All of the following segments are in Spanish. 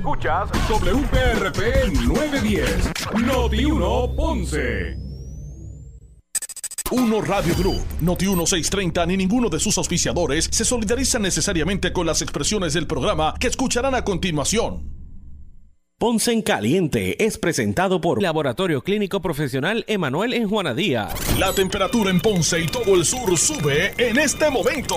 Escuchas WPRP 910, Noti 1 Ponce. Uno Radio Group, Noti 1630 ni ninguno de sus auspiciadores se solidarizan necesariamente con las expresiones del programa que escucharán a continuación. Ponce en Caliente es presentado por Laboratorio Clínico Profesional Emanuel en Juanadía. La temperatura en Ponce y todo el sur sube en este momento.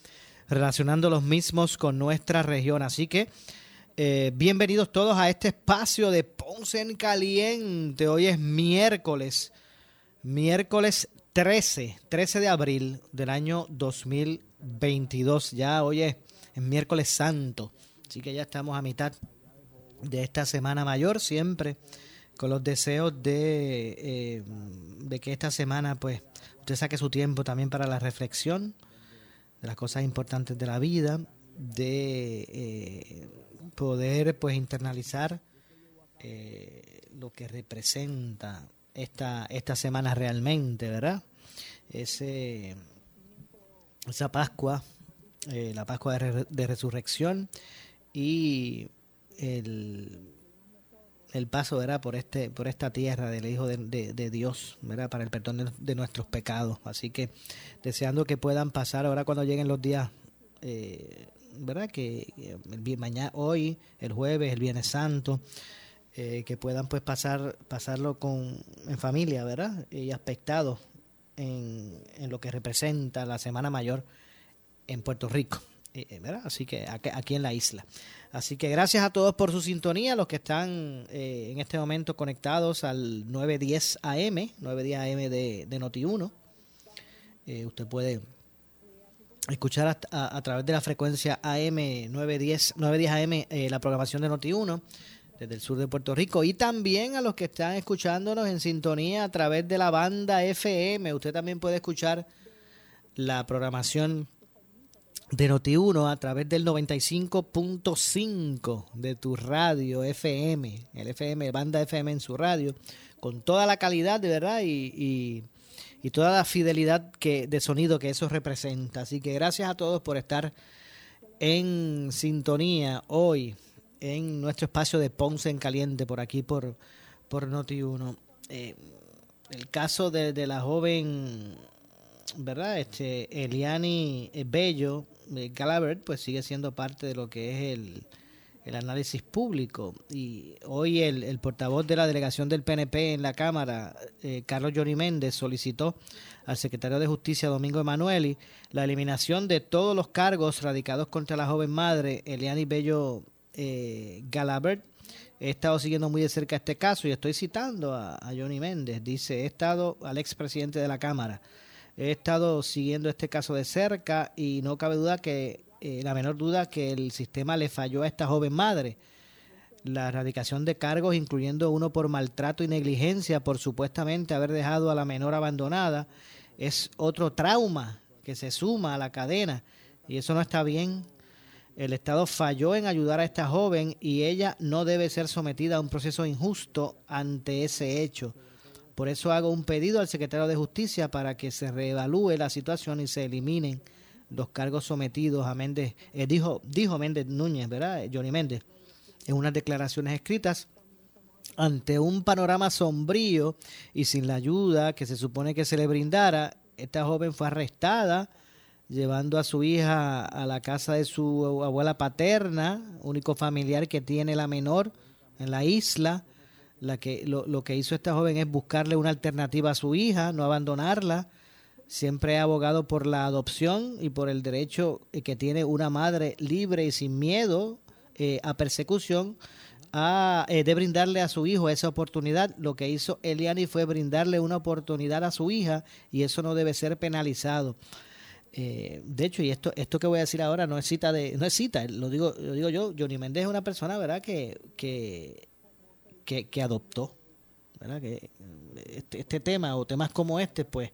relacionando los mismos con nuestra región. Así que eh, bienvenidos todos a este espacio de Ponce en Caliente. Hoy es miércoles, miércoles 13, 13 de abril del año 2022. Ya hoy es, es miércoles santo, así que ya estamos a mitad de esta semana mayor, siempre con los deseos de, eh, de que esta semana pues usted saque su tiempo también para la reflexión de las cosas importantes de la vida, de eh, poder pues internalizar eh, lo que representa esta, esta semana realmente, ¿verdad? Ese, esa Pascua, la Pascua de Resurrección y el el paso ¿verdad? por este por esta tierra del hijo de, Dios ¿verdad? para el perdón de, nuestros pecados. Así que deseando que puedan pasar ahora cuando lleguen los días eh, verdad que el, mañana hoy el jueves el viernes santo eh, que puedan pues pasar pasarlo con en familia verdad y aspectados en, en lo que representa la semana mayor en Puerto Rico ¿verdad? así que aquí en la isla Así que gracias a todos por su sintonía, los que están eh, en este momento conectados al 910 AM, 910 AM de, de Noti1. Eh, usted puede escuchar a, través de la frecuencia AM 910, 910 AM eh, la programación de Noti1 desde el sur de Puerto Rico y también a los que están escuchándonos en sintonía a través de la banda FM. Usted también puede escuchar la programación de Noti1 a través del 95.5 de tu radio FM, el FM, banda FM en su radio, con toda la calidad de verdad y, y, toda la fidelidad que, de sonido que eso representa. Así que gracias a todos por estar en sintonía hoy en nuestro espacio de Ponce en Caliente por aquí por, por Noti1. Eh, el caso de, de la joven ¿verdad? Este, Eliani Bello, Galabert, pues sigue siendo parte de lo que es el, el análisis público. Y hoy el, el, portavoz de la delegación del PNP en la Cámara, eh, Carlos Johnny Méndez, solicitó al secretario de Justicia, Domingo Emanueli, la eliminación de todos los cargos radicados contra la joven madre, Eliani Bello eh, Galabert. He estado siguiendo muy de cerca este caso y estoy citando a, a Johnny Méndez. Dice, he estado al expresidente de la Cámara He estado siguiendo este caso de cerca y no cabe duda que, eh, la menor duda, que el sistema le falló a esta joven madre. La erradicación de cargos, incluyendo uno por maltrato y negligencia, por supuestamente haber dejado a la menor abandonada, es otro trauma que se suma a la cadena y eso no está bien. El Estado falló en ayudar a esta joven y ella no debe ser sometida a un proceso injusto ante ese hecho. Por eso hago un pedido al secretario de Justicia para que se reevalúe la situación y se eliminen los cargos sometidos a Méndez, eh, dijo, dijo Méndez Núñez, ¿verdad? Johnny Méndez, en unas declaraciones escritas ante un panorama sombrío y sin la ayuda que se supone que se le brindara, esta joven fue arrestada llevando a su hija a la casa de su abuela paterna, único familiar que tiene la menor en la isla, la que, lo, que hizo esta joven es buscarle una alternativa a su hija, no abandonarla. Siempre ha abogado por la adopción y por el derecho que tiene una madre libre y sin miedo eh, a persecución eh, de brindarle a su hijo esa oportunidad. Lo que hizo Eliani fue brindarle una oportunidad a su hija y eso no debe ser penalizado. Eh, de hecho, y esto, esto que voy a decir ahora no es cita de, no es cita, lo digo, lo digo yo, Johnny Méndez es una persona, ¿verdad? Que que, que adoptó. ¿verdad? Que este, este, tema o temas como este, pues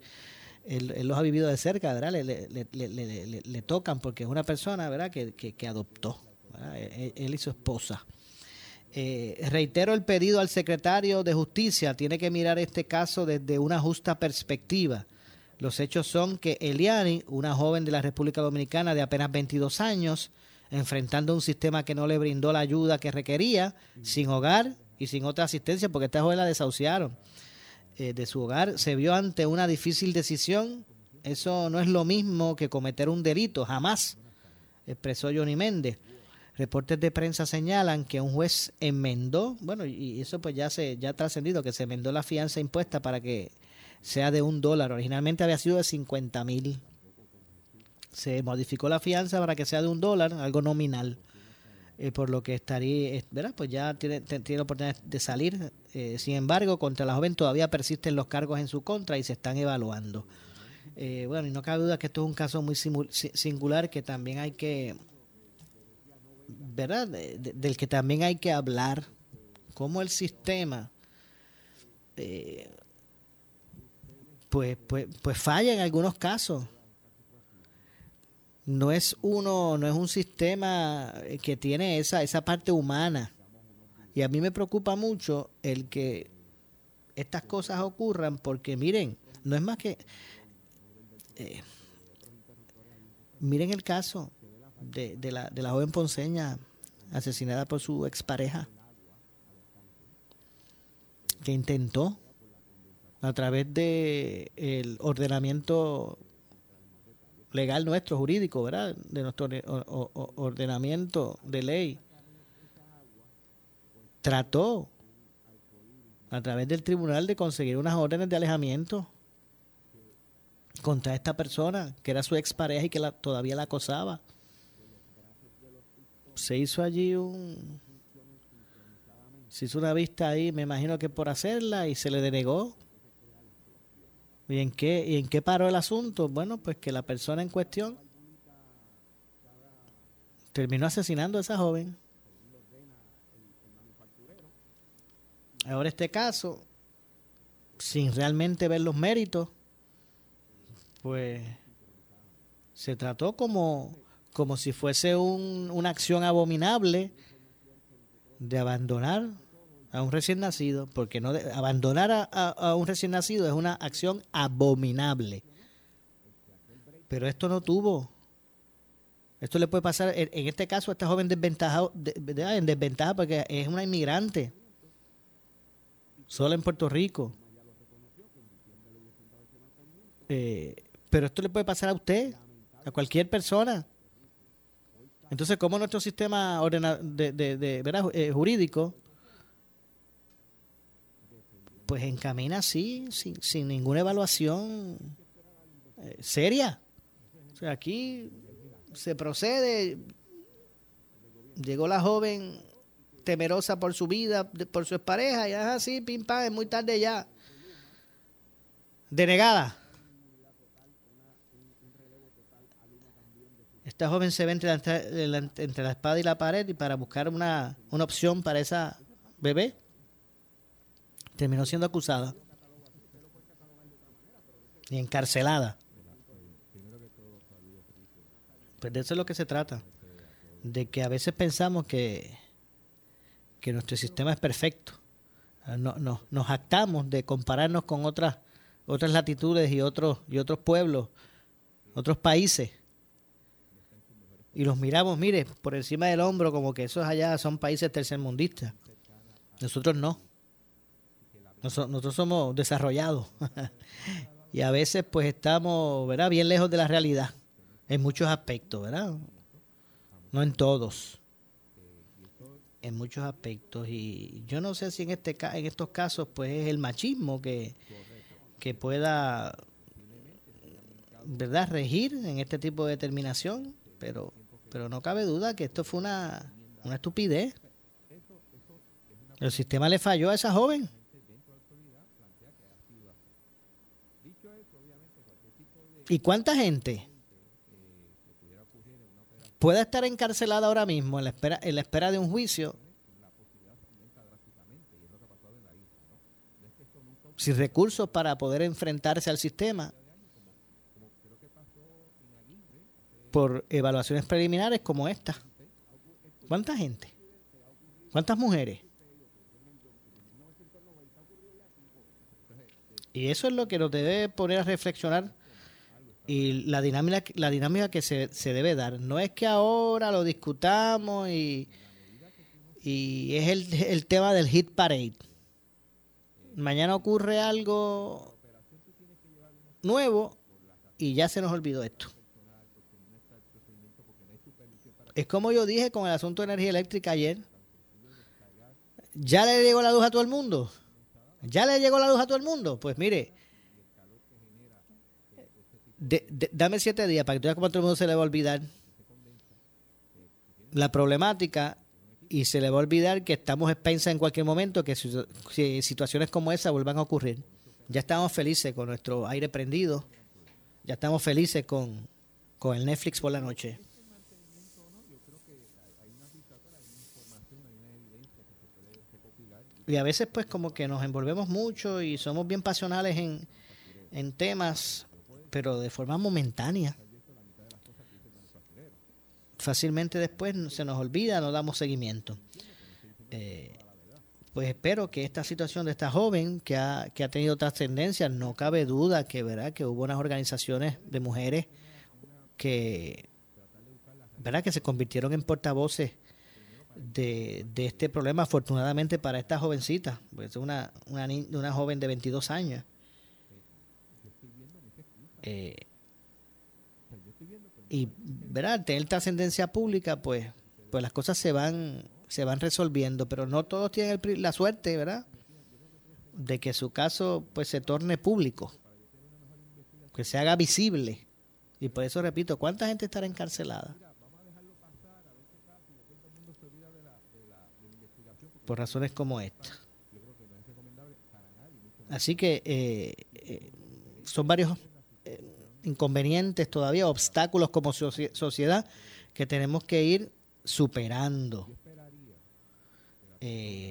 él, los ha vivido de cerca, ¿verdad? Le, le, le, le tocan porque es una persona, ¿verdad? Que, que, adoptó, e, e, Él, y su esposa. Eh, reitero el pedido al secretario de Justicia, tiene que mirar este caso desde una justa perspectiva. Los hechos son que Eliani, una joven de la República Dominicana de apenas 22 años, enfrentando un sistema que no le brindó la ayuda que requería, sin hogar y sin otra asistencia, porque esta joven la desahuciaron eh, de su hogar, se vio ante una difícil decisión. Eso no es lo mismo que cometer un delito, jamás, expresó Johnny Méndez. Reportes de prensa señalan que un juez enmendó, bueno, y eso pues ya se ya ha trascendido, que se enmendó la fianza impuesta para que sea de un dólar. Originalmente había sido de 50 mil. Se modificó la fianza para que sea de un dólar, algo nominal. Eh, por lo que estaría, ¿verdad? Pues ya tiene, tiene la oportunidad de salir. Eh, sin embargo, contra la joven todavía persisten los cargos en su contra y se están evaluando. Eh, bueno, y no cabe duda que esto es un caso muy singular que también hay que, ¿verdad? del que también hay que hablar. Cómo el sistema, pues, pues, pues falla en algunos casos no es uno, no es un sistema que tiene esa, esa parte humana. Y a mí me preocupa mucho el que estas cosas ocurran porque miren, no es más que eh, miren el caso de, de, la, de la joven ponceña asesinada por su expareja que intentó a través de el ordenamiento legal nuestro, jurídico, ¿verdad? De nuestro ordenamiento de ley. Trató a través del tribunal de conseguir unas órdenes de alejamiento contra esta persona, que era su expareja y que la, todavía la acosaba. Se hizo allí un... Se hizo una vista ahí, me imagino que por hacerla, y se le denegó ¿Y en qué, y en qué paró el asunto? Bueno, pues que la persona en cuestión terminó asesinando a esa joven. Ahora este caso, sin realmente ver los méritos, pues se trató como, como si fuese un, una acción abominable de abandonar a un recién nacido, porque no abandonar a, un recién nacido es una acción abominable. Pero esto no tuvo. Esto le puede pasar, en, este caso, a esta joven desventajado, en desventaja porque es una inmigrante, sola en Puerto Rico. Eh, pero esto le puede pasar a usted, a cualquier persona. Entonces, ¿cómo nuestro sistema de, de, de, eh, jurídico pues encamina así, sin, sin ninguna evaluación eh, seria. O sea, aquí se procede, llegó la joven temerosa por su vida, por su pareja, y es así, pim pam, es muy tarde ya. Denegada. Esta joven se ve entre la, entre la espada y la pared y para buscar una, una opción para esa bebé terminó siendo acusada y encarcelada. Pues de eso es lo que se trata. De que a veces pensamos que, que nuestro sistema es perfecto. No, no, nos actamos de compararnos con otras, otras latitudes y otros, y otros pueblos, otros países. Y los miramos, mire, por encima del hombro, como que esos allá son países tercermundistas. Nosotros no. Nosotros, somos desarrollados y a veces pues estamos, ¿verdad? Bien lejos de la realidad en muchos aspectos, ¿verdad? No en todos. En muchos aspectos y yo no sé si en este en estos casos pues es el machismo que, que pueda verdad regir en este tipo de determinación, pero pero no cabe duda que esto fue una, una estupidez. El sistema le falló a esa joven. ¿Y cuánta gente puede estar encarcelada ahora mismo en la espera, en la espera de un juicio sin recursos para poder enfrentarse al sistema por evaluaciones preliminares como esta. ¿Cuánta gente? ¿Cuántas mujeres? Y eso es lo que nos debe poner a reflexionar y la dinámica, la dinámica que se, se debe dar. No es que ahora lo discutamos y, y es el, el tema del hit parade. Mañana ocurre algo nuevo y ya se nos olvidó esto. Es como yo dije con el asunto de energía eléctrica ayer. ¿Ya le llegó la luz a todo el mundo? ¿Ya le llegó la luz a todo el mundo? Pues mire, dame siete días para que tú todo el mundo se le va a olvidar la problemática y se le va a olvidar que estamos expensas en cualquier momento que situaciones como esa vuelvan a ocurrir. Ya estamos felices con nuestro aire prendido, ya estamos felices con, con el Netflix por la noche. Y a veces pues como que nos envolvemos mucho y somos bien pasionales en, en temas, pero de forma momentánea. Fácilmente después se nos olvida, no damos seguimiento. Eh, pues espero que esta situación de esta joven que ha, que ha tenido trascendencia, no cabe duda que verá que hubo unas organizaciones de mujeres que ¿verdad? que se convirtieron en portavoces de, este problema, afortunadamente para esta jovencita, pues es una, una, una joven de 22 años. Eh, y ¿verdad? tener trascendencia pública, pues, pues las cosas se van, se van resolviendo, pero no todos tienen la suerte, ¿verdad? De que su caso pues se torne público, que se haga visible. Y por eso repito, ¿cuánta gente estará encarcelada? por razones como esta. Así que eh, eh, son varios inconvenientes todavía, obstáculos como sociedad que tenemos que ir superando.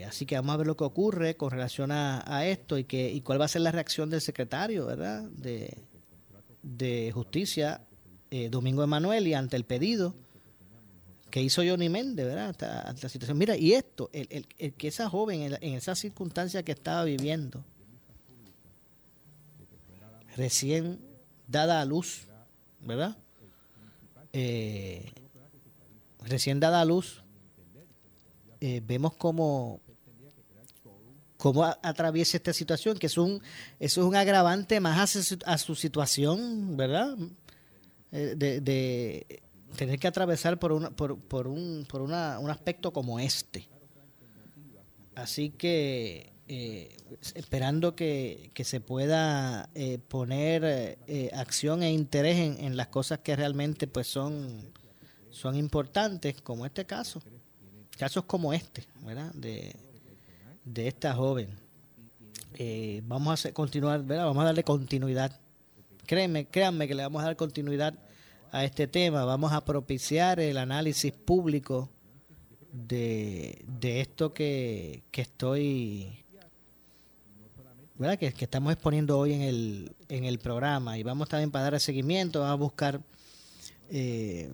así que vamos a ver lo que ocurre con relación a, esto y, que, y cuál va a ser la reacción del secretario ¿verdad? De, de Justicia, Domingo Emanuel, y ante el pedido que hizo Johnny Méndez, ¿verdad? Esta, la situación. Mira, y esto, el, el, que esa joven, en, esa circunstancia que estaba viviendo, recién dada a luz, ¿verdad? Eh, recién dada a luz, eh, vemos cómo, cómo atraviesa esta situación, que es un, eso es un agravante más a su, situación, ¿verdad? Eh, de tener que atravesar por, una, por, por, un, por una, un aspecto como este. Así que eh, esperando que, se pueda eh, poner eh, acción e interés en, en, las cosas que realmente pues son, son importantes, como este caso. Casos como este, ¿verdad? De, de esta joven. vamos a continuar, ¿verdad? Vamos a darle continuidad. Créanme, créanme que le vamos a dar continuidad a este tema, vamos a propiciar el análisis público de, de esto que, que estoy, ¿verdad? Que, estamos exponiendo hoy en el, en el programa y vamos también para dar seguimiento, vamos a buscar eh,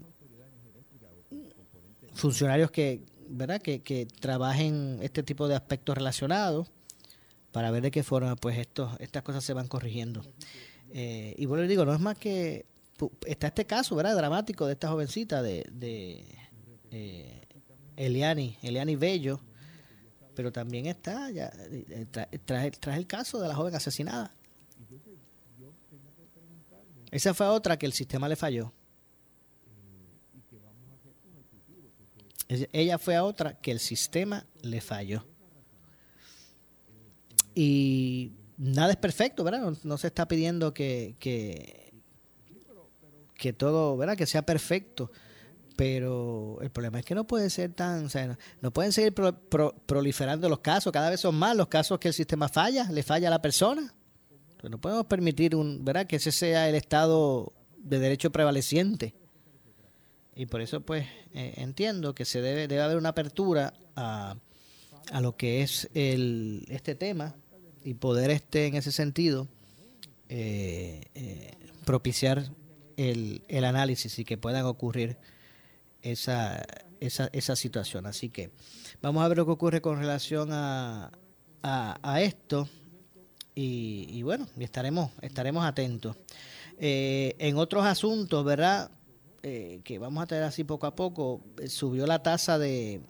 funcionarios que, ¿verdad? Que, que trabajen este tipo de aspectos relacionados para ver de qué forma pues estos, estas cosas se van corrigiendo. Eh, y bueno, digo, no es más que está este caso, ¿verdad? Dramático de esta jovencita de, de eh, Eliani, Eliani Bello, pero también está ya eh, tras, el caso de la joven asesinada. Esa fue otra que el sistema le falló. Ella fue a otra que el sistema le falló. Y nada es perfecto, ¿verdad? No, se está pidiendo que, que todo, ¿verdad? Que sea perfecto. Pero el problema es que no puede ser tan, no, pueden seguir proliferando los casos, cada vez son más los casos que el sistema falla, le falla a la persona. no podemos permitir un, ¿verdad? que ese sea el estado de derecho prevaleciente. Y por eso pues eh, entiendo que se debe, debe haber una apertura a, a lo que es el, este tema y poder este en ese sentido eh, eh, propiciar el, el, análisis y que puedan ocurrir esa, esa, esa situación. Así que vamos a ver lo que ocurre con relación a, a, esto y, bueno, estaremos, estaremos atentos. Eh, en otros asuntos, ¿verdad? que vamos a tener así poco a poco, subió la tasa de,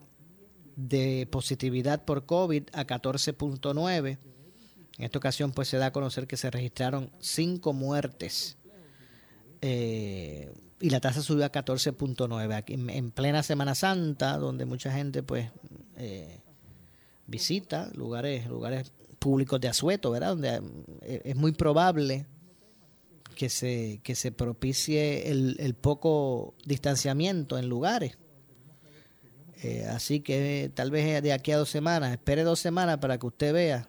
de positividad por COVID a 14.9 en esta ocasión pues se da a conocer que se registraron cinco muertes eh, y la tasa subió a 14.9 en, en plena Semana Santa, donde mucha gente pues eh, visita lugares, lugares públicos de asueto, ¿verdad? Donde eh, es muy probable que se, que se propicie el, el poco distanciamiento en lugares. así que tal vez de aquí a dos semanas, espere dos semanas para que usted vea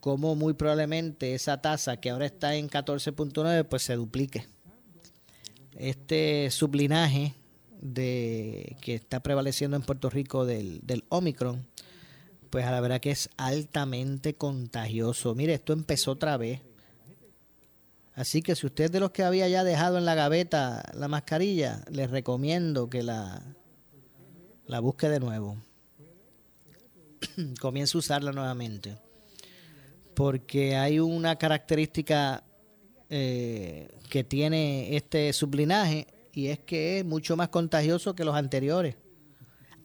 como muy probablemente esa tasa que ahora está en 14.9 pues se duplique. Este sublinaje de que está prevaleciendo en Puerto Rico del, del Omicron, pues a la verdad que es altamente contagioso. Mire, esto empezó otra vez. Así que si usted de los que había ya dejado en la gaveta la mascarilla, les recomiendo que la, la busque de nuevo. Comience a usarla nuevamente porque hay una característica eh, que tiene este sublinaje y es que es mucho más contagioso que los anteriores.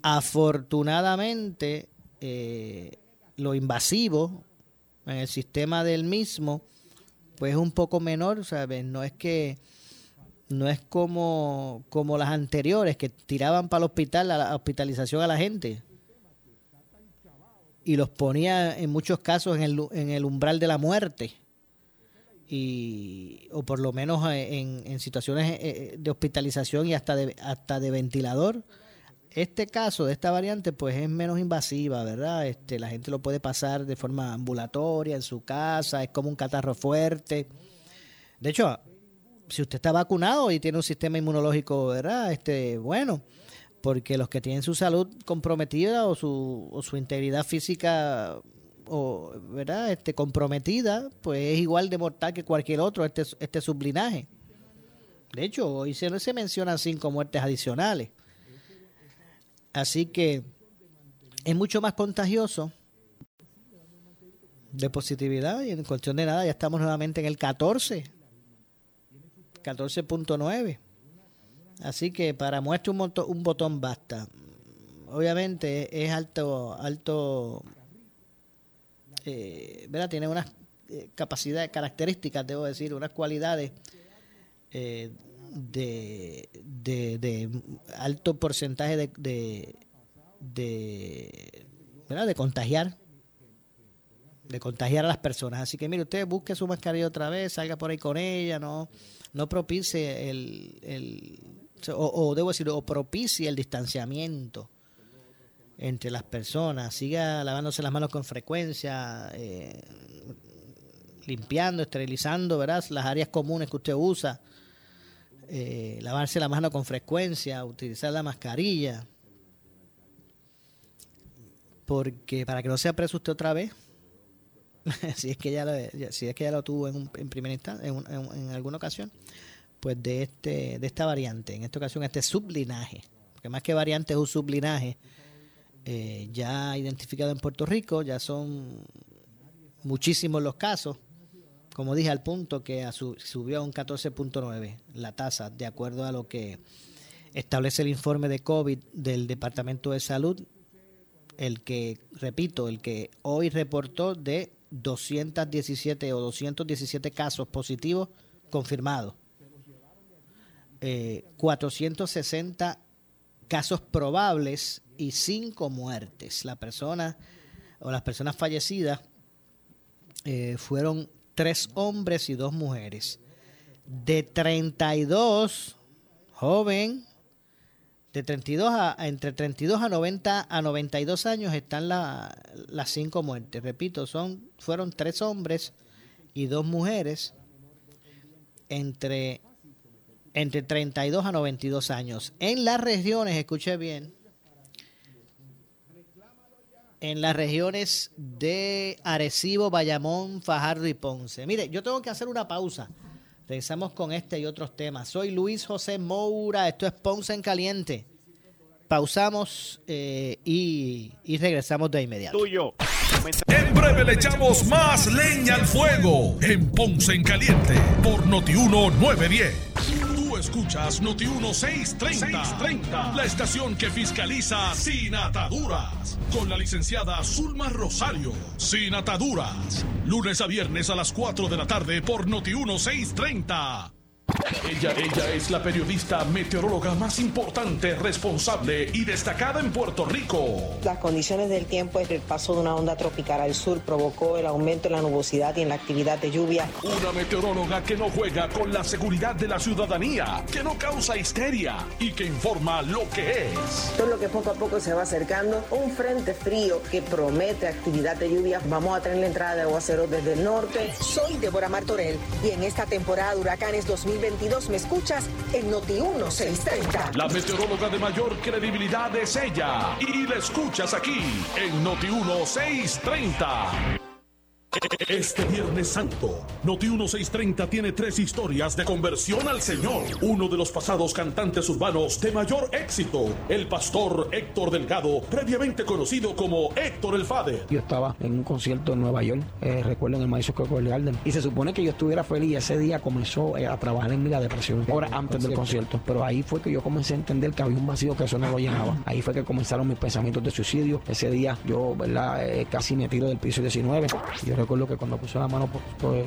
Afortunadamente, eh, lo invasivo en el sistema del mismo, pues es un poco menor, ¿sabes? No es que no es como, como las anteriores que tiraban para el hospital, la hospitalización a la gente y los ponía en muchos casos en el, en el umbral de la muerte. Y, o por lo menos eh, en, en situaciones eh, eh, de hospitalización y hasta de, hasta de ventilador. Este caso de esta variante pues es menos invasiva, ¿verdad? Este, la gente lo puede pasar de forma ambulatoria en su casa, es como un catarro fuerte. De hecho, si usted está vacunado y tiene un sistema inmunológico, ¿verdad? Este, bueno, porque los que tienen su salud comprometida o su, o su integridad física o verdad este comprometida pues es igual de mortal que cualquier otro este este sublinaje. De hecho hoy se, se mencionan cinco muertes adicionales. Así que es mucho más contagioso de positividad y en cuestión de nada ya estamos nuevamente en el 14 14.9 Así que para muestra un, un botón basta. Obviamente es alto, alto, eh, ¿verdad? Tiene unas eh, capacidades, características, debo decir, unas cualidades eh, de, de, alto porcentaje de, de, de, contagiar de contagiar a las personas. Así que mire, usted busque su mascarilla otra vez, salga por ahí con ella, no, no propicie el, o, debo decir, o propicia el distanciamiento entre las personas, siga lavándose las manos con frecuencia, eh, limpiando, esterilizando, ¿verdad? Las áreas comunes que usted usa, eh, lavarse la mano con frecuencia, utilizar la mascarilla, porque para que no sea preso usted otra vez, si es que ya lo, si es que ya lo tuvo en, en primera instancia, en alguna ocasión, pues de este de esta variante, en esta ocasión este sublinaje, porque más que variante es un sublinaje eh, ya identificado en Puerto Rico, ya son muchísimos los casos, como dije al punto que subió a un 14.9 la tasa, de acuerdo a lo que establece el informe de COVID del Departamento de Salud, el que, repito, el que hoy reportó de 217 o 217 casos positivos confirmados. 460 eh, casos probables y 5 muertes. La persona o las personas fallecidas eh, fueron tres hombres y dos mujeres. De 32, joven, de 32 a, entre 32 a 90 a 92 años están las cinco muertes. Repito, son fueron tres hombres y dos mujeres entre entre 32 a 92 años. En las regiones, escuche bien, en las regiones de Arecibo, Bayamón, Fajardo y Ponce. Mire, yo tengo que hacer una pausa. Regresamos con este y otros temas. Soy Luis José Moura, esto es Ponce en Caliente. Pausamos eh, y, y regresamos de inmediato. Tuyo. En breve le echamos más leña al fuego en Ponce en Caliente por Notiuno 910. Escuchas Notiuno 630, 630, la estación que fiscaliza sin ataduras. Con la licenciada Zulma Rosario. Sin ataduras. Lunes a viernes a las 4 de la tarde por Notiuno 630. Ella, ella es la periodista meteoróloga más importante, responsable y destacada en Puerto Rico. Las condiciones del tiempo, el paso de una onda tropical al sur provocó el aumento en la nubosidad y en la actividad de lluvia. Una meteoróloga que no juega con la seguridad de la ciudadanía, que no causa histeria y que informa lo que es. Todo lo que poco a poco se va acercando, un frente frío que promete actividad de lluvia. Vamos a tener la entrada de aguaceros desde el norte. Soy Débora Martorell y en esta temporada de huracanes 2020 22 me escuchas en Noti 1630. La meteoróloga de mayor credibilidad es ella y la escuchas aquí en Noti 1630. Este Viernes Santo, Noti 1630 tiene tres historias de conversión al Señor. Uno de los pasados cantantes urbanos de mayor éxito, el pastor Héctor Delgado, previamente conocido como Héctor el Fader. Yo estaba en un concierto en Nueva York, eh, recuerdo en el Madison Square Garden, y se supone que yo estuviera feliz. Ese día comenzó eh, a trabajar en mi la depresión, horas antes del concierto. Pero ahí fue que yo comencé a entender que había un vacío que eso no lo llenaba. Ahí fue que comenzaron mis pensamientos de suicidio. Ese día yo, ¿verdad? Eh, casi me tiro del piso 19. Yo recuerdo que cuando puse la mano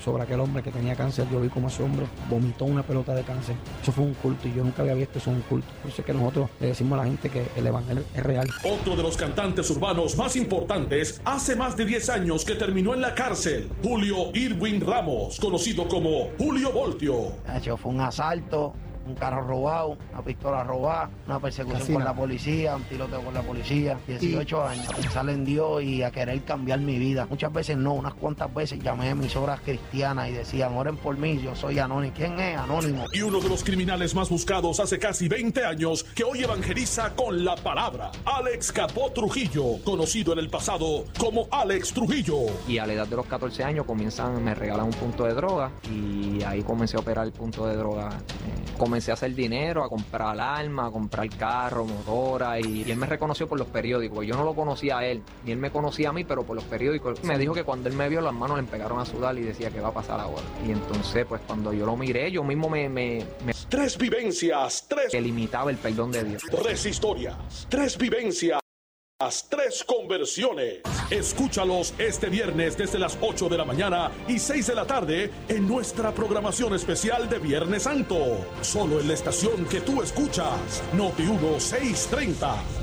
sobre aquel hombre que tenía cáncer, yo vi como ese hombre vomitó una pelota de cáncer. Eso fue un culto y yo nunca había visto eso en un culto. Por eso es que nosotros le decimos a la gente que el evangelio es real. Otro de los cantantes urbanos más importantes hace más de 10 años que terminó en la cárcel, Julio Irwin Ramos, conocido como Julio Voltio. Eso fue un asalto un carro robado, una pistola robada, una persecución con la policía, un tiroteo con la policía, 18 años. Pensar en Dios y a querer cambiar mi vida. Muchas veces no, unas cuantas veces llamé a emisoras cristianas y decían, oren por mí, yo soy anónimo. ¿Quién es anónimo? Y uno de los criminales más buscados hace casi 20 años que hoy evangeliza con la palabra. Alex Capó Trujillo, conocido en el pasado como Alex Trujillo. Y a la edad de los 14 años comienzan, me regalan un punto de droga y ahí comencé a operar el punto de droga. Eh, comencé a hacer dinero, a comprar armas, a comprar carro, motora, y, él me reconoció por los periódicos. Yo no lo conocía a él, ni él me conocía a mí, pero por los periódicos. Me dijo que cuando él me vio, las manos le pegaron a sudar y decía que va a pasar ahora. Y entonces, pues cuando yo lo miré, yo mismo me... me, tres vivencias, tres... Que limitaba el perdón de Dios. Tres historias, tres vivencias. Las tres conversiones. Escúchalos este viernes desde las 8 de la mañana y 6 de la tarde en nuestra programación especial de Viernes Santo. Solo en la estación que tú escuchas, Noti 1630.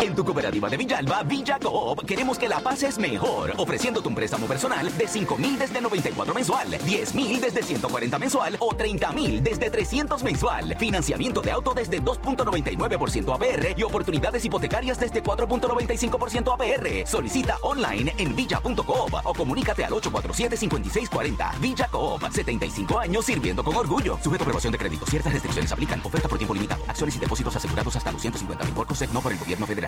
En tu cooperativa de Villalba, Villa Coop, queremos que la pases mejor, ofreciéndote un préstamo personal de 5 mil desde 94 mensual, 10 mil desde 140 mensual o 30 mil desde 300 mensual. Financiamiento de auto desde 2.99% APR y oportunidades hipotecarias desde 4.95% APR. Solicita online en villa.coop o comunícate al 847-5640. Villa Coop, 75 años sirviendo con orgullo. Sujeto a aprobación de crédito. Ciertas restricciones aplican. Oferta por tiempo limitado. Acciones y depósitos asegurados hasta los 150 mil por no por el gobierno federal.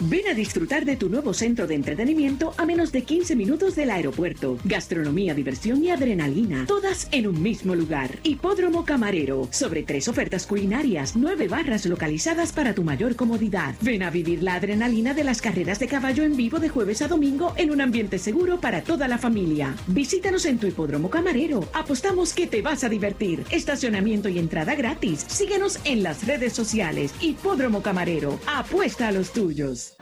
Ven a disfrutar de tu nuevo centro de entretenimiento a menos de 15 minutos del aeropuerto. Gastronomía, diversión y adrenalina, todas en un mismo lugar. Hipódromo Camarero, sobre tres ofertas culinarias, nueve barras localizadas para tu mayor comodidad. Ven a vivir la adrenalina de las carreras de caballo en vivo de jueves a domingo en un ambiente seguro para toda la familia. Visítanos en tu Hipódromo Camarero. Apostamos que te vas a divertir. Estacionamiento y entrada gratis. Síguenos en las redes sociales. Hipódromo Camarero. Apuesta a los tuyos. Videos.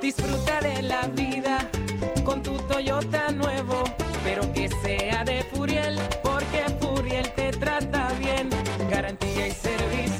Disfruta de la vida con tu Toyota nuevo, pero que sea de Furiel, porque Furiel te trata bien. Garantía y servicio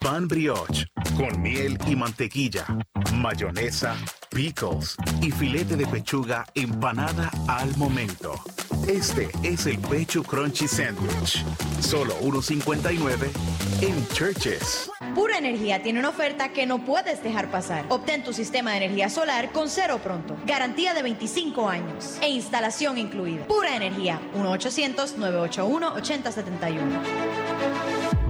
Pan brioche con miel y mantequilla, mayonesa, pickles y filete de pechuga empanada al momento. Este es el Pecho Crunchy Sandwich. Solo 1.59 en Churches. Pura Energía tiene una oferta que no puedes dejar pasar. Obtén tu sistema de energía solar con cero pronto. Garantía de 25 años e instalación incluida. Pura Energía. 1-800-981-8071.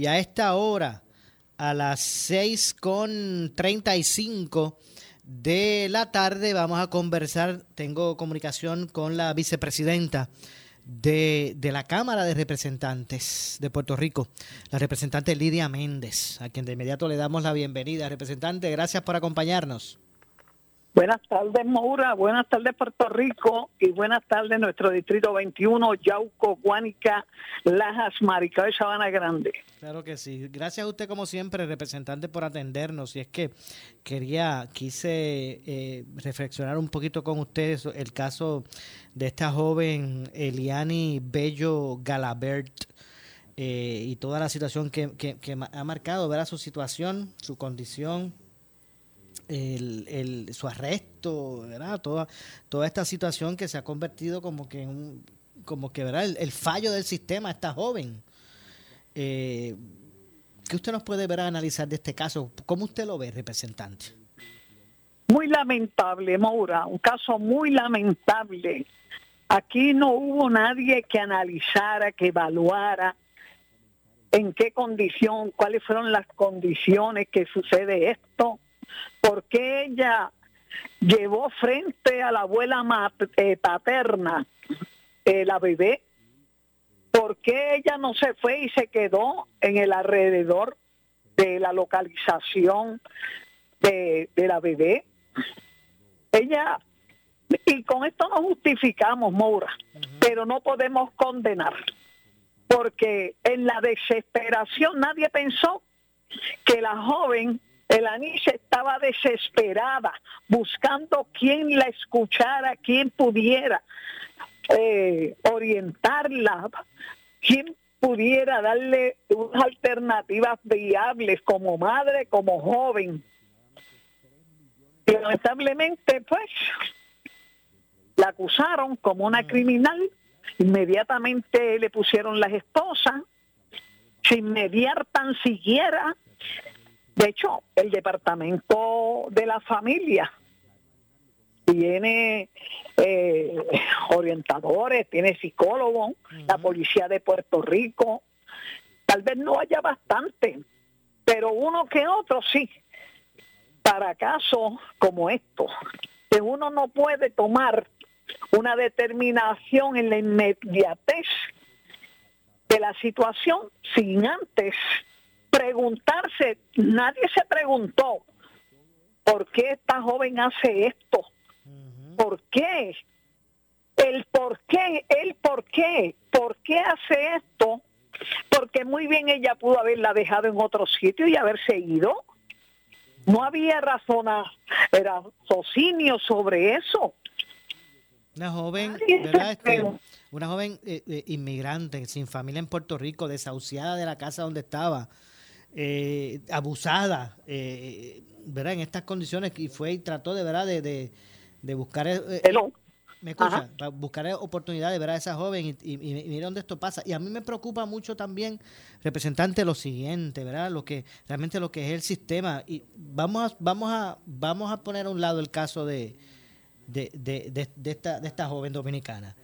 Y a esta hora, a las 6.35 de la tarde, vamos a conversar. Tengo comunicación con la vicepresidenta de, de, la Cámara de Representantes de Puerto Rico, la representante Lidia Méndez, a quien de inmediato le damos la bienvenida. Representante, gracias por acompañarnos. Buenas tardes, Moura. Buenas tardes, Puerto Rico. Y buenas tardes, nuestro distrito 21, Yauco, Guánica, Lajas, Maricao y Sabana Grande. Claro que sí. Gracias a usted, como siempre, representante, por atendernos. Y es que quería, quise eh, reflexionar un poquito con ustedes el caso de esta joven Eliani Bello Galabert. Eh, y toda la situación que, que, ha marcado, ¿verdad? Su situación, su condición, el, su arresto, ¿verdad? Toda, toda esta situación que se ha convertido como que en un, como que, ¿verdad? El, fallo del sistema, esta joven. Eh, ¿Qué usted nos puede ver analizar de este caso? ¿Cómo usted lo ve, representante? Muy lamentable, Maura, un caso muy lamentable. Aquí no hubo nadie que analizara, que evaluara en qué condición, cuáles fueron las condiciones que sucede esto ¿Por qué ella llevó frente a la abuela eh, paterna eh, la bebé? ¿Por qué ella no se fue y se quedó en el alrededor de la localización de, de la bebé? Ella, y con esto no justificamos, Moura, pero no podemos condenar, porque en la desesperación nadie pensó que la joven Elanice estaba desesperada, buscando quién la escuchara, quién pudiera eh, orientarla, quién pudiera darle unas alternativas viables como madre, como joven. Y lamentablemente, pues, la acusaron como una criminal, inmediatamente le pusieron las esposas, sin mediar tan siquiera. De hecho, el departamento de la familia tiene eh, orientadores, tiene psicólogos, la policía de Puerto Rico. Tal vez no haya bastante, pero uno que otro sí. Para casos como estos, que uno no puede tomar una determinación en la inmediatez de la situación sin antes preguntarse, nadie se preguntó por qué esta joven hace esto, por qué, el por qué, el por qué, por qué hace esto, porque muy bien ella pudo haberla dejado en otro sitio y haberse ido. No había razón, era socinio sobre eso. Una joven, ¿verdad? Este, una joven eh, eh, inmigrante, sin familia en Puerto Rico, desahuciada de la casa donde estaba, eh, abusada, ¿verdad? En estas condiciones y fue y trató de verdad de, de, buscar... ¿Me escucha? Buscar oportunidades, ver a esa joven y, y, dónde esto pasa. Y a mí me preocupa mucho también, representante, lo siguiente, ¿verdad? Lo que realmente lo que es el sistema. Y vamos a, vamos a, vamos a poner a un lado el caso de, de, de, de, esta, de esta joven dominicana.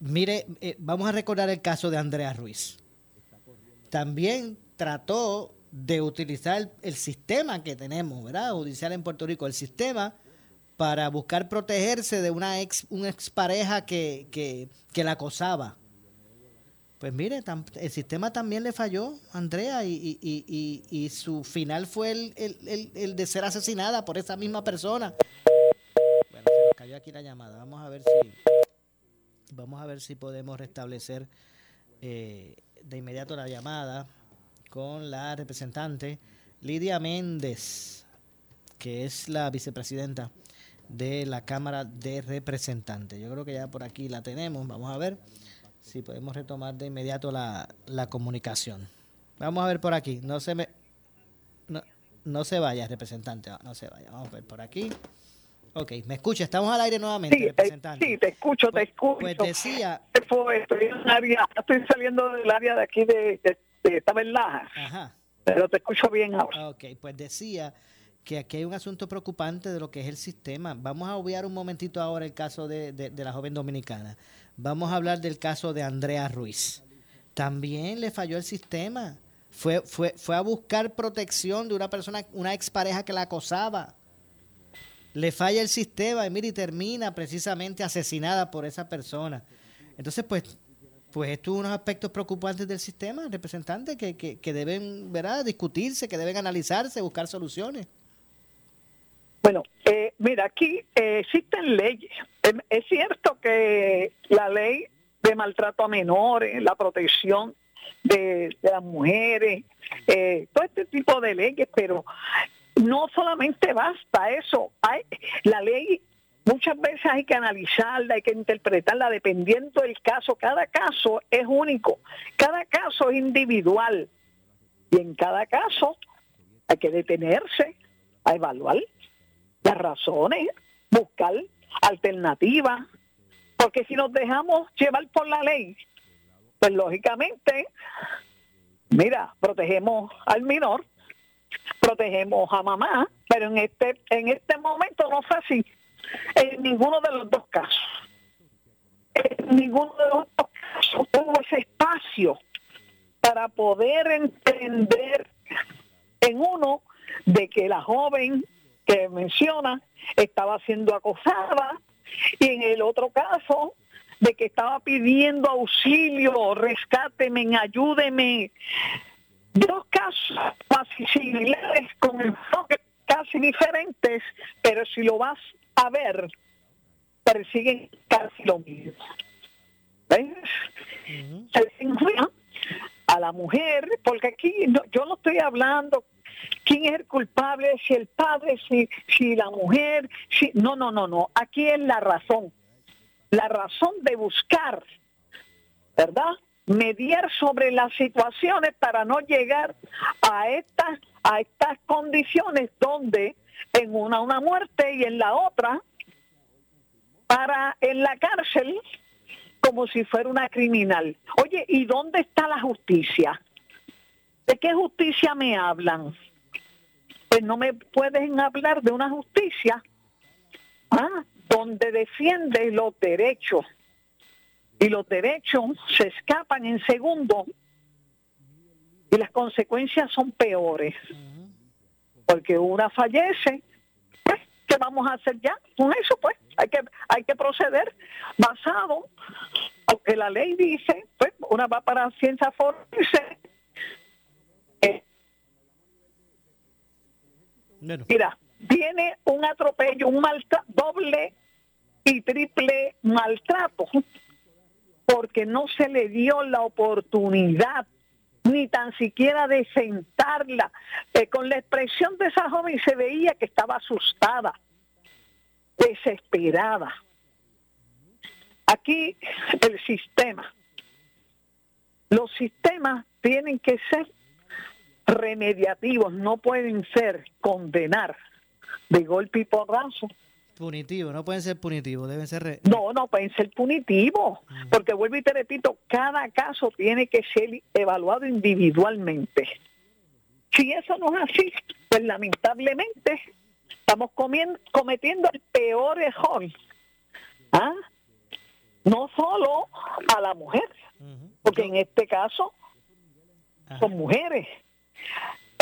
Mire, eh, vamos a recordar el caso de Andrea Ruiz. También trató de utilizar el, sistema que tenemos, ¿verdad? Judicial en Puerto Rico, el sistema para buscar protegerse de una ex, una expareja que, que, que la acosaba. Pues mire, el sistema también le falló, Andrea, y, y, y, y su final fue el, el, el, de ser asesinada por esa misma persona. Bueno, se nos cayó aquí la llamada. Vamos a ver si vamos a ver si podemos restablecer eh, de inmediato la llamada con la representante Lidia Méndez, que es la vicepresidenta de la Cámara de Representantes. Yo creo que ya por aquí la tenemos. Vamos a ver si podemos retomar de inmediato la, la comunicación. Vamos a ver por aquí. No se me... No, no se vaya, representante. No se vaya. Vamos a ver por aquí. Ok, me escucha, estamos al aire nuevamente, sí, representante. sí, te escucho, te Pues- escucho. pues decía- un área, estoy saliendo del área de aquí de, de, de Tabernajas, Ajá. pero te escucho bien ahora. Ok, pues decía que aquí hay un asunto preocupante de lo que es el sistema. Vamos a obviar un momentito ahora el caso de, de- de la joven dominicana. Vamos a hablar del caso de Andrea Ruiz. También le falló el sistema. Fue, fue, fue a buscar protección de una persona, una expareja que la acosaba. Le falla el sistema y y termina precisamente asesinada por esa persona. Entonces, pues, pues esto es unos aspectos preocupantes del sistema, representante, que, que, deben ¿verdad? discutirse, que deben analizarse, buscar soluciones. Bueno, eh, mira, aquí eh, existen leyes. Es, es cierto que la ley de maltrato a menores, la protección de, de las mujeres, eh, todo este tipo de leyes, pero no solamente basta eso. Hay, la ley muchas veces hay que analizarla, hay que interpretarla dependiendo del caso. Cada caso es único, cada caso es individual. Y en cada caso hay que detenerse a evaluar las razones, buscar alternativas, porque si nos dejamos llevar por la ley, pues lógicamente, mira, protegemos al menor, protegemos a mamá, pero en este en este momento no fue así, en ninguno de los dos casos. En ninguno de los dos casos hubo ese espacio para poder entender en uno de que la joven que menciona estaba siendo acosada y en el otro caso de que estaba pidiendo auxilio, rescáteme, ayúdeme. Dos casos casi similares con enfoques casi diferentes, pero si lo vas a ver, persiguen casi lo mismo. ¿Ves? Se a la mujer, porque aquí no- yo no estoy hablando quién es el culpable, si el padre, si, si la mujer, si no, no, no, no, aquí es la razón, la razón de buscar, ¿verdad? Mediar sobre las situaciones para no llegar a estas a estas condiciones donde en una una muerte y en la otra para en la cárcel como si fuera una criminal. Oye, ¿y dónde está la justicia? ¿De qué justicia me hablan? Pues no me pueden hablar de una justicia ah, donde defiende los derechos. Y los derechos se escapan en segundo y las consecuencias son peores. Porque una fallece, pues, ¿qué vamos a hacer ya con eso? Pues hay que, hay que proceder basado, aunque la ley dice, pues una va para ciencia forense. Eh, Mira, viene un atropello, un maltrato, doble y triple maltrato, porque no se le dio la oportunidad ni tan siquiera de sentarla. Eh, con la expresión de esa joven se veía que estaba asustada, desesperada. Aquí el sistema, los sistemas tienen que ser remediativos, no pueden ser condenar de golpe y porrazo. Punitivo, no pueden ser punitivos, deben ser... re- No, no pueden ser punitivos, porque vuelvo y te repito, cada caso tiene que ser evaluado individualmente. Si eso no es así, pues lamentablemente estamos comiendo, cometiendo el peor error. ¿Ah? No solo a la mujer, porque en este caso son mujeres.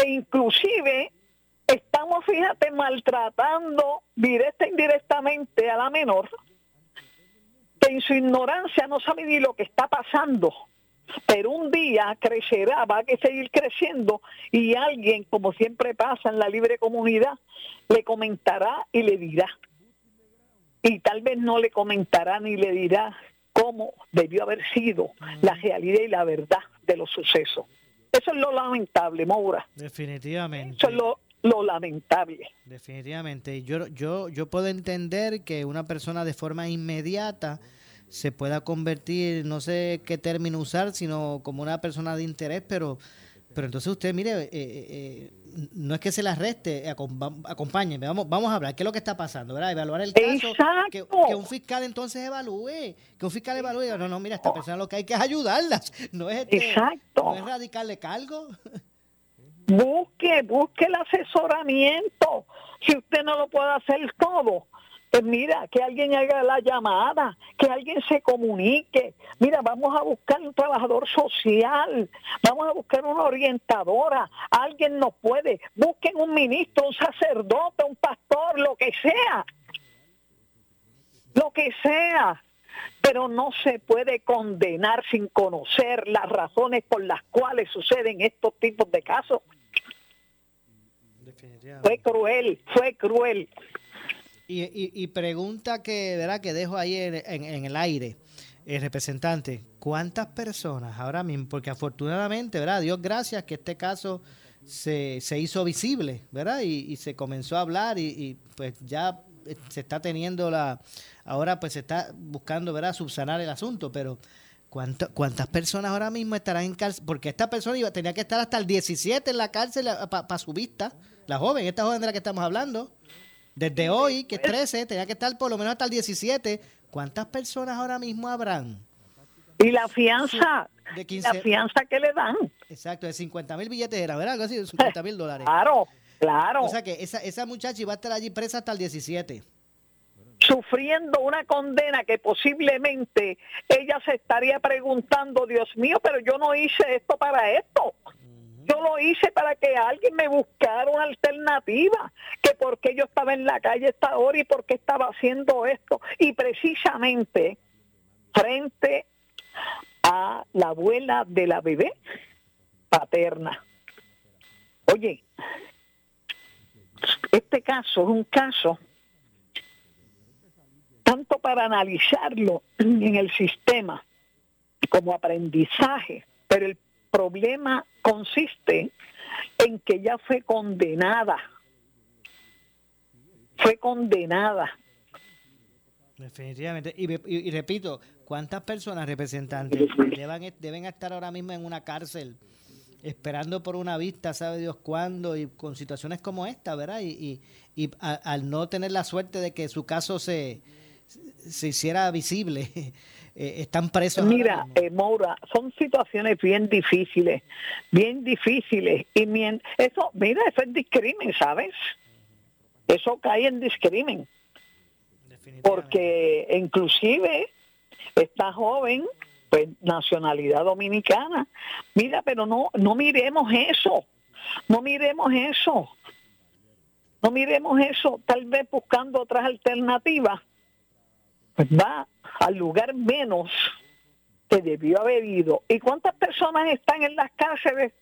E inclusive estamos, fíjate, maltratando directa e indirectamente a la menor, que en su ignorancia no sabe ni lo que está pasando. Pero un día crecerá, va a seguir creciendo y alguien, como siempre pasa en la libre comunidad, le comentará y le dirá. Y tal vez no le comentará ni le dirá cómo debió haber sido la realidad y la verdad de los sucesos. Eso es lo lamentable, Maura. Definitivamente. Eso es lo, lo lamentable. Definitivamente. Yo, yo, yo puedo entender que una persona de forma inmediata se pueda convertir, no sé qué término usar, sino como una persona de interés, pero, pero entonces usted, mire, eh, eh, eh, no es que se la arreste, acom- vam- acompáñeme, vamos, vamos a hablar, qué es lo que está pasando, ¿verdad? Evaluar el caso, que, que un fiscal entonces evalúe, que un fiscal evalúe, no, no, mira, esta persona lo que hay que es ayudarlas, no es, este, Exacto. no es radicarle cargo. Busque, busque el asesoramiento. Si usted no lo puede hacer todo, pues mira, que alguien haga la llamada, que alguien se comunique. Mira, vamos a buscar un trabajador social, vamos a buscar una orientadora, alguien nos puede. Busquen un ministro, un sacerdote, un pastor, lo que sea. Lo que sea. Pero no se puede condenar sin conocer las razones por las cuales suceden estos tipos de casos. Fue cruel, fue cruel. Y, y, y pregunta que, ¿verdad? que dejo ahí en, en- en el aire, el representante, ¿cuántas personas ahora mismo? Porque afortunadamente, ¿verdad? Dios gracias que este caso se, se hizo visible, ¿verdad? Y, y se comenzó a hablar y, y, pues ya se está teniendo la... Ahora pues se está buscando, ¿verdad? Subsanar el asunto, pero ¿cuánto- ¿cuántas personas ahora mismo estarán en cárcel? Porque esta persona iba, tenía que estar hasta el 17 en la cárcel para su vista. La joven, esta joven de la que estamos hablando. Desde hoy, que es 13, tenía que estar por lo menos hasta el 17. ¿Cuántas personas ahora mismo habrán? Y la fianza, de la fianza que le dan. Exacto, de 50 mil billetes era, ¿verdad? Algo así, de 50 mil dólares. Claro, claro. O sea que esa, esa muchacha iba a estar allí presa hasta el 17. sufriendo una condena que posiblemente ella se estaría preguntando, Dios mío, pero yo no hice esto para esto. Yo lo hice para que alguien me buscara una alternativa, que por qué yo estaba en la calle a esta hora y por qué estaba haciendo esto. Y precisamente frente a la abuela de la bebé paterna. Oye, este caso es un caso tanto para analizarlo en el sistema como aprendizaje, pero el problema consiste en que ella fue condenada. Fue condenada. Definitivamente. Y, y- y repito, ¿cuántas personas representantes deben, deben estar ahora mismo en una cárcel esperando por una vista, sabe Dios cuándo, y con situaciones como esta, ¿verdad? Y, y, y a- al no tener la suerte de que su caso se, se hiciera visible, eh, están presos. Mira, eh, Maura, son situaciones bien difíciles, bien difíciles. Y mien- eso, mira, eso es discrimen, ¿sabes? Eso cae en discrimen. Porque inclusive esta joven, pues nacionalidad dominicana, mira, pero no, no miremos eso, no miremos eso, no miremos eso, tal vez buscando otras alternativas, pues va al lugar menos que debió haber ido. ¿Y cuántas personas están en las cárceles,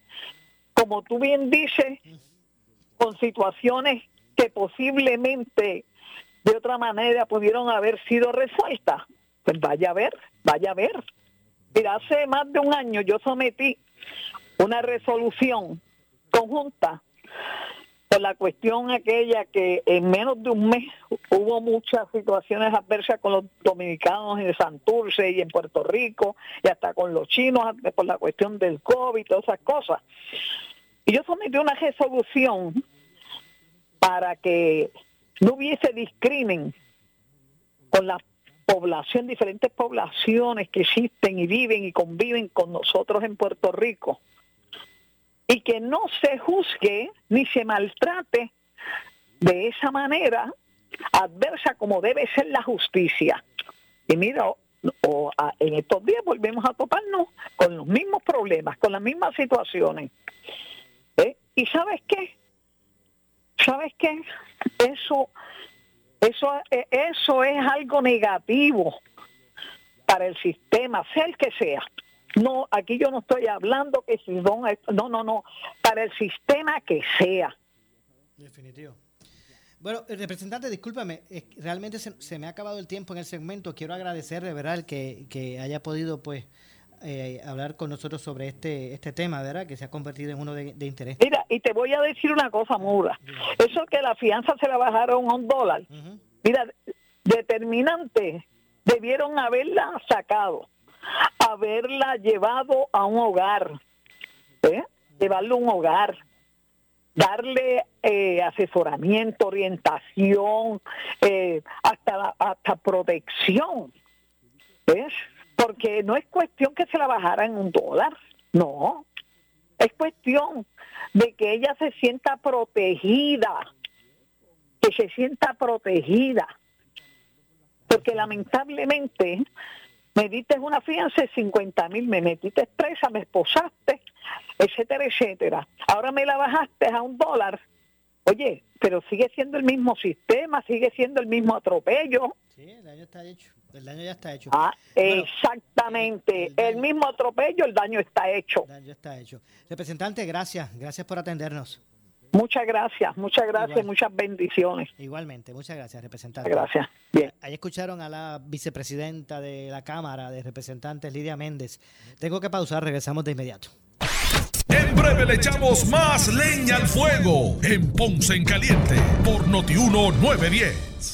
como tú bien dices, con situaciones que posiblemente de otra manera pudieron haber sido resueltas? Pues vaya a ver, vaya a ver. Mira, hace más de un año yo sometí una resolución conjunta por la cuestión aquella que en menos de un mes hubo muchas situaciones adversas con los dominicanos en Santurce y en Puerto Rico y hasta con los chinos por la cuestión del COVID y todas esas cosas. Y yo sometí una resolución para que no hubiese discrimen con la población, diferentes poblaciones que existen y viven y conviven con nosotros en Puerto Rico y que no se juzgue ni se maltrate de esa manera adversa como debe ser la justicia. Y mira, o- en estos días volvemos a toparnos con los mismos problemas, con las mismas situaciones. ¿Eh? ¿Y sabes qué? ¿Sabes qué? Eso, eso, eh, eso es algo negativo para el sistema, sea el que sea. No, aquí yo no estoy hablando que si don, no, no, no, para el sistema que sea. Definitivo. Bueno, el representante, discúlpame, realmente se, me ha acabado el tiempo en el segmento. Quiero agradecer de verdad que, que haya podido pues eh, hablar con nosotros sobre este este tema, ¿verdad? Que se ha convertido en uno de, de interés. Mira, y te voy a decir una cosa, Mura. Eso que la fianza se la bajaron a un dólar. Mira, determinante, debieron haberla sacado, haberla llevado a un hogar, ¿eh? llevarlo a un hogar, darle eh, asesoramiento, orientación, eh, hasta, hasta protección. ¿Ves? Porque no es cuestión que se la bajaran un dólar, no. Es cuestión de que ella se sienta protegida, que se sienta protegida. Porque lamentablemente me diste una fianza de 50 mil, me metiste presa, me esposaste, etcétera, etcétera. Ahora me la bajaste a un dólar. Oye, pero sigue siendo el mismo sistema, sigue siendo el mismo atropello. Sí, el daño está hecho. El daño ya está hecho. Ah, exactamente. El mismo atropello, el daño está hecho. El daño está hecho. Representante, gracias. Gracias por atendernos. Muchas gracias, muchas gracias, Igual. muchas bendiciones. Igualmente, muchas gracias, representante. Gracias. Bien. Ahí escucharon a la vicepresidenta de la Cámara de Representantes, Lidia Méndez. Tengo que pausar, regresamos de inmediato. En breve le echamos más leña al fuego en Ponce en Caliente por Notiuno 910.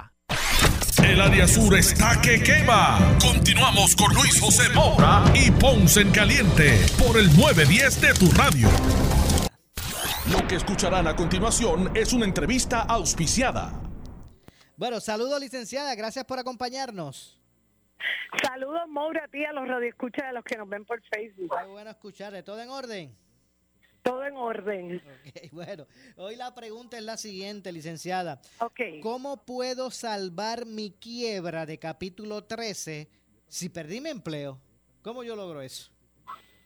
El área sur está que quema. Continuamos con Luis José Moura y Ponce en Caliente por el 910 de tu radio. Lo que escucharán a continuación es una entrevista auspiciada. Bueno, saludos licenciada, gracias por acompañarnos. Saludos, Moura, a ti, a los radioescuchas, a los que nos ven por Facebook. Qué bueno escucharle. ¿Todo en orden? Todo en orden. Bueno. Hoy la pregunta es la siguiente, licenciada. Ok. ¿Cómo puedo salvar mi quiebra de capítulo 13 si perdí mi empleo? ¿Cómo yo logro eso?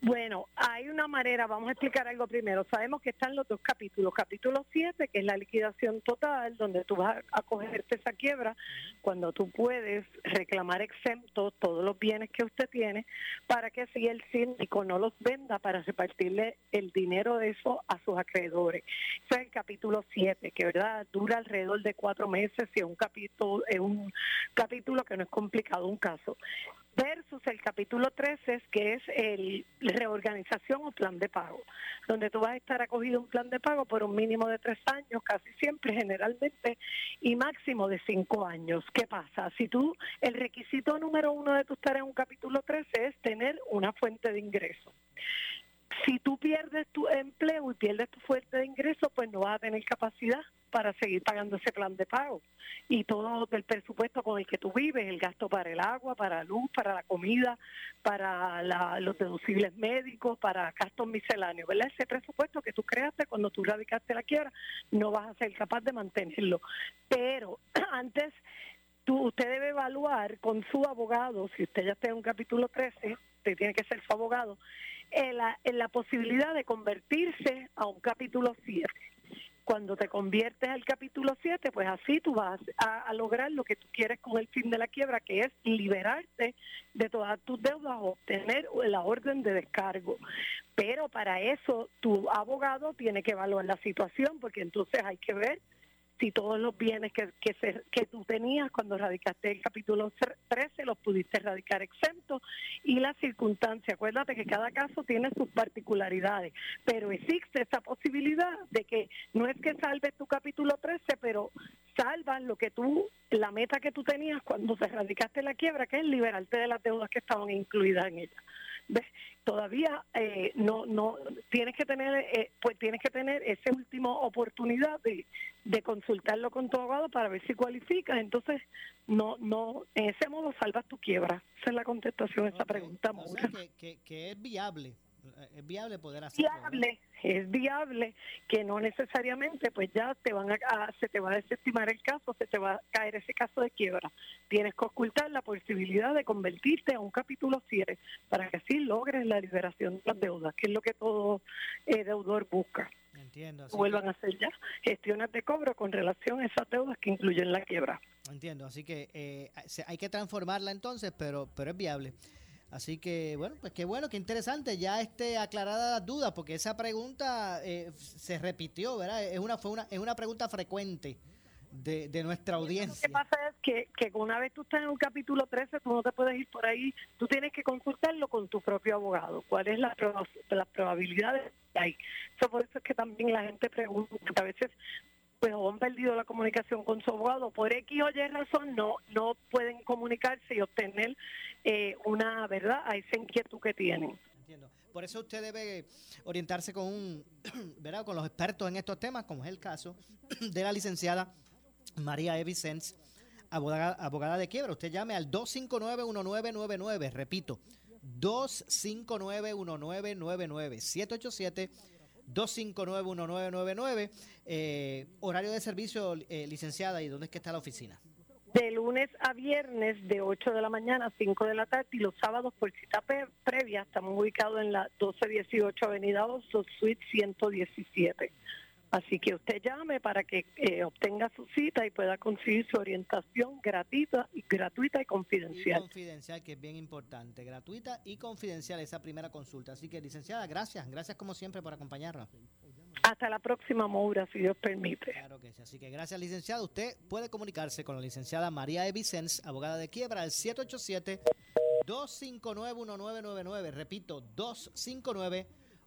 Bueno, hay una manera, vamos a explicar algo primero. Sabemos que están los dos capítulos. Capítulo 7, que es la liquidación total, donde tú vas a cogerte esa quiebra, cuando tú puedes reclamar exento todos los bienes que usted tiene, para que así el síndico no los venda para repartirle el dinero de eso a sus acreedores. Ese es el capítulo 7, que verdad dura alrededor de cuatro meses y es un capítulo, es un capítulo que no es complicado, un caso versus el capítulo 13, que es el reorganización o plan de pago, donde tú vas a estar acogido un plan de pago por un mínimo de tres años, casi siempre, generalmente, y máximo de cinco años. ¿Qué pasa? Si tú, el requisito número uno de tu estar en un capítulo 13 es tener una fuente de ingreso. Si tú pierdes tu empleo y pierdes tu fuente de ingreso, pues no vas a tener capacidad para seguir pagando ese plan de pago. Y todo el presupuesto con el que tú vives, el gasto para el agua, para la luz, para la comida, para la- los deducibles médicos, para gastos misceláneos, ¿verdad? Ese presupuesto que tú creaste cuando tú radicaste la quiebra, no vas a ser capaz de mantenerlo. Pero antes tú, usted debe evaluar con su abogado, si usted ya está en un capítulo 13, usted tiene que ser su abogado, en la, en la posibilidad de convertirse a un capítulo 7. Cuando te conviertes al capítulo 7, pues así tú vas a, a lograr lo que tú quieres con el fin de la quiebra, que es liberarte de todas tus deudas obtener la orden de descargo. Pero para eso tu abogado tiene que evaluar la situación, porque entonces hay que ver si todos los bienes que, que, se- que tú tenías cuando radicaste el capítulo 13 los pudiste radicar exentos y las circunstancias. Acuérdate que cada caso tiene sus particularidades, pero existe esa posibilidad de que no es que salves tu capítulo 13, pero salvas lo que tú, la meta que tú tenías cuando te radicaste la quiebra, que es liberarte de las deudas que estaban incluidas en ella. ¿Ves? Todavía eh, no, no, tienes que tener, eh, pues tienes que tener esa última oportunidad de, de consultarlo con tu abogado para ver si cualificas. Entonces, no, no, en ese modo salvas tu quiebra. Esa es la contestación a esa pregunta, O Maura. sea, que, que- que es viable. Eh, Es viable poder hacerlo. viable, es viable que no necesariamente pues ya te van a, a- se te va a desestimar el caso, se te va a caer ese caso de quiebra. Tienes que ocultar la posibilidad de convertirte a un capítulo 7 para que así logres la liberación de las deudas, que es lo que todo eh, deudor busca. Entiendo. Vuelvan a hacer ya gestiones de cobro con relación a esas deudas que incluyen la quiebra. que- entiendo. Así que eh, hay que transformarla entonces, pero, pero es viable. Así que, bueno, pues qué bueno, qué interesante. Ya esté aclarada las dudas, porque esa pregunta eh, se repitió, ¿verdad? Es una, fue una, es una pregunta frecuente de, de nuestra Lo audiencia. que pasa es que, que una vez tú estás en un capítulo 13, tú no te puedes ir por ahí, tú tienes que consultarlo con tu propio abogado. ¿Cuál es la, proba- las probabilidades que hay? Eso por eso es que también la gente pregunta, a veces pues o han perdido la comunicación con su abogado por X o Y razón no no pueden comunicarse y obtener eh, una verdad a esa inquietud que tienen. Por eso usted debe orientarse con un, ¿verdad? con los expertos en estos temas, como es el caso de la licenciada María E. Vicens, abogada, abogada de quiebra. Usted llame al 259-1999, repito, 259-1999, 787 259-1999, eh, horario de servicio, eh, licenciada, ¿y dónde es que está la oficina? De lunes a viernes de 8 de la mañana a 5 de la tarde y los sábados por cita previa estamos ubicados en la 1218 Avenida Oso, Suite 117. Así que usted llame para que eh, obtenga su cita y pueda conseguir su orientación gratuita y gratuita y Y confidencial. confidencial, que es bien importante, gratuita y confidencial esa primera consulta. Así que, licenciada, gracias, gracias como siempre por acompañarnos. Hasta la próxima, Moura, si Dios permite. Claro que sí. Así que gracias, licenciada. Usted puede comunicarse con la licenciada María E. Vicens, abogada de quiebra, al 787-259-1999. Repito,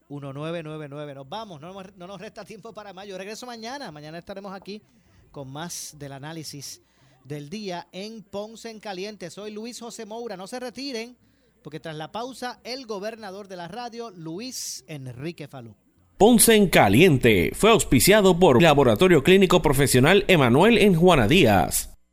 259-1999. Nos vamos, no, no nos resta tiempo para más. Yo regreso mañana. Mañana estaremos aquí con más del análisis del día en Ponce en Caliente. Soy Luis José Moura. No se retiren, porque tras la pausa, el gobernador de la radio, Luis Enrique Falú. Ponce en Caliente fue auspiciado por Laboratorio Clínico Profesional Emanuel en Juana Díaz.